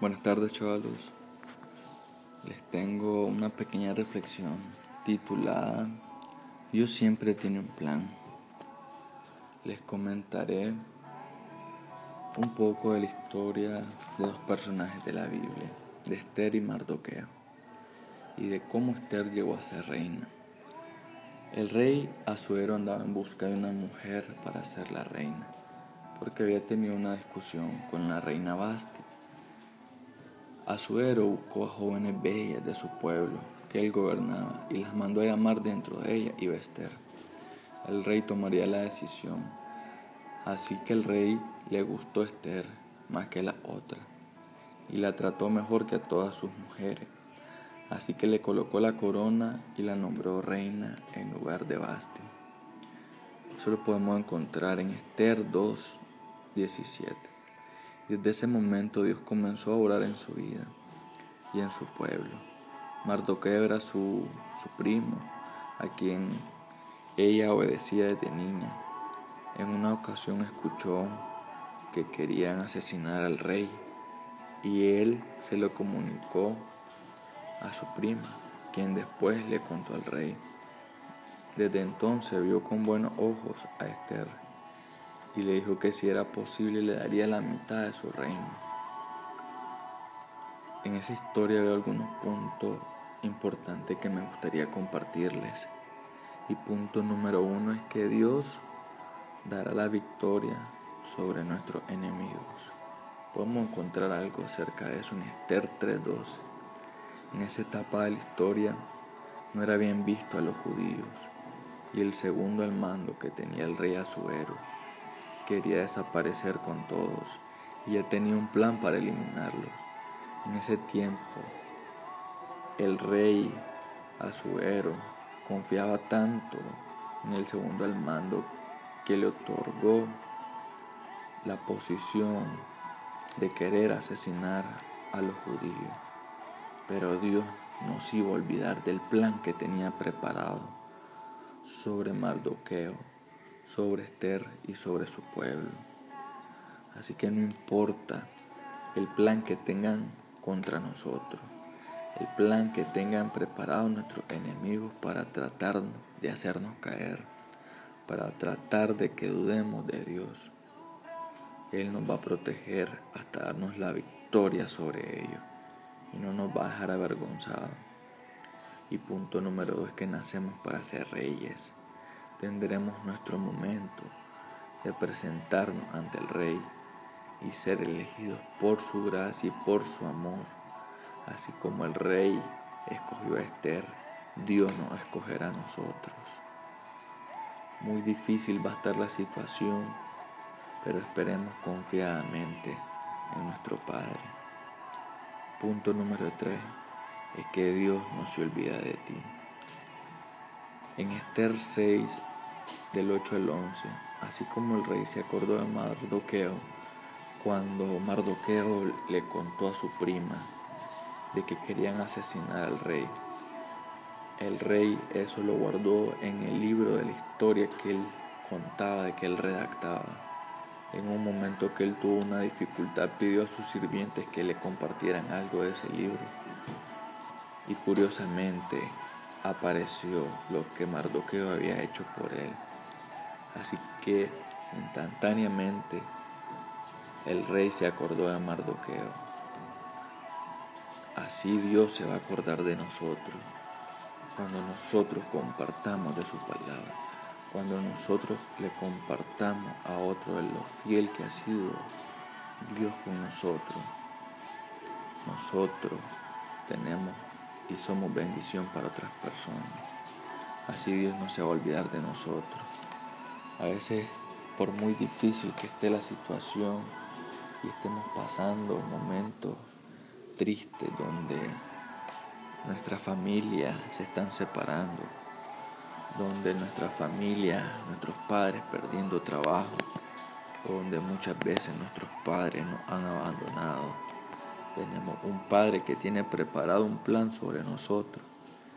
Buenas tardes chavalos. Les tengo una pequeña reflexión titulada Dios siempre tiene un plan. Les comentaré un poco de la historia de dos personajes de la Biblia, de Esther y Mardoqueo, y de cómo Esther llegó a ser reina. El rey Azuero andaba en busca de una mujer para ser la reina, porque había tenido una discusión con la reina Basti Azuero buscó a jóvenes bellas de su pueblo que él gobernaba y las mandó a llamar dentro de ella y vestir. El rey tomaría la decisión. Así que el rey le gustó Esther más que la otra y la trató mejor que a todas sus mujeres. Así que le colocó la corona y la nombró reina en lugar de Basti. Eso lo podemos encontrar en Esther 2, 17. Desde ese momento Dios comenzó a orar en su vida y en su pueblo. Mardoqueo era su, su primo, a quien ella obedecía desde niña. En una ocasión escuchó que querían asesinar al rey y él se lo comunicó a su prima, quien después le contó al rey. Desde entonces vio con buenos ojos a Esther y le dijo que si era posible le daría la mitad de su reino. En esa historia veo algunos puntos importantes que me gustaría compartirles. Y punto número uno es que Dios dará la victoria sobre nuestros enemigos. Podemos encontrar algo acerca de eso en Esther 3.12. En esa etapa de la historia no era bien visto a los judíos y el segundo al mando que tenía el rey Azuero quería desaparecer con todos y ya tenía un plan para eliminarlos. En ese tiempo, el rey Azuero confiaba tanto en el segundo al mando que le otorgó la posición de querer asesinar a los judíos. Pero Dios no se iba a olvidar del plan que tenía preparado sobre Mardoqueo sobre Esther y sobre su pueblo. Así que no importa el plan que tengan contra nosotros, el plan que tengan preparado nuestros enemigos para tratar de hacernos caer, para tratar de que dudemos de Dios. Él nos va a proteger hasta darnos la victoria sobre ellos y no nos va a dejar avergonzados. Y punto número dos que nacemos para ser reyes tendremos nuestro momento de presentarnos ante el Rey y ser elegidos por su gracia y por su amor. Así como el Rey escogió a Esther, Dios nos escogerá a nosotros. Muy difícil va a estar la situación, pero esperemos confiadamente en nuestro Padre. Punto número 3 es que Dios no se olvida de ti. En Esther 6, del 8 al 11, así como el rey se acordó de Mardoqueo, cuando Mardoqueo le contó a su prima de que querían asesinar al rey. El rey eso lo guardó en el libro de la historia que él contaba, de que él redactaba. En un momento que él tuvo una dificultad, pidió a sus sirvientes que le compartieran algo de ese libro. Y curiosamente, apareció lo que Mardoqueo había hecho por él. Así que instantáneamente el rey se acordó de Mardoqueo. Así Dios se va a acordar de nosotros cuando nosotros compartamos de su palabra, cuando nosotros le compartamos a otro de lo fiel que ha sido Dios con nosotros. Nosotros tenemos y somos bendición para otras personas. Así Dios no se va a olvidar de nosotros. A veces, por muy difícil que esté la situación y estemos pasando momentos tristes donde nuestra familia se están separando, donde nuestra familia, nuestros padres perdiendo trabajo, donde muchas veces nuestros padres nos han abandonado tenemos un Padre que tiene preparado un plan sobre nosotros.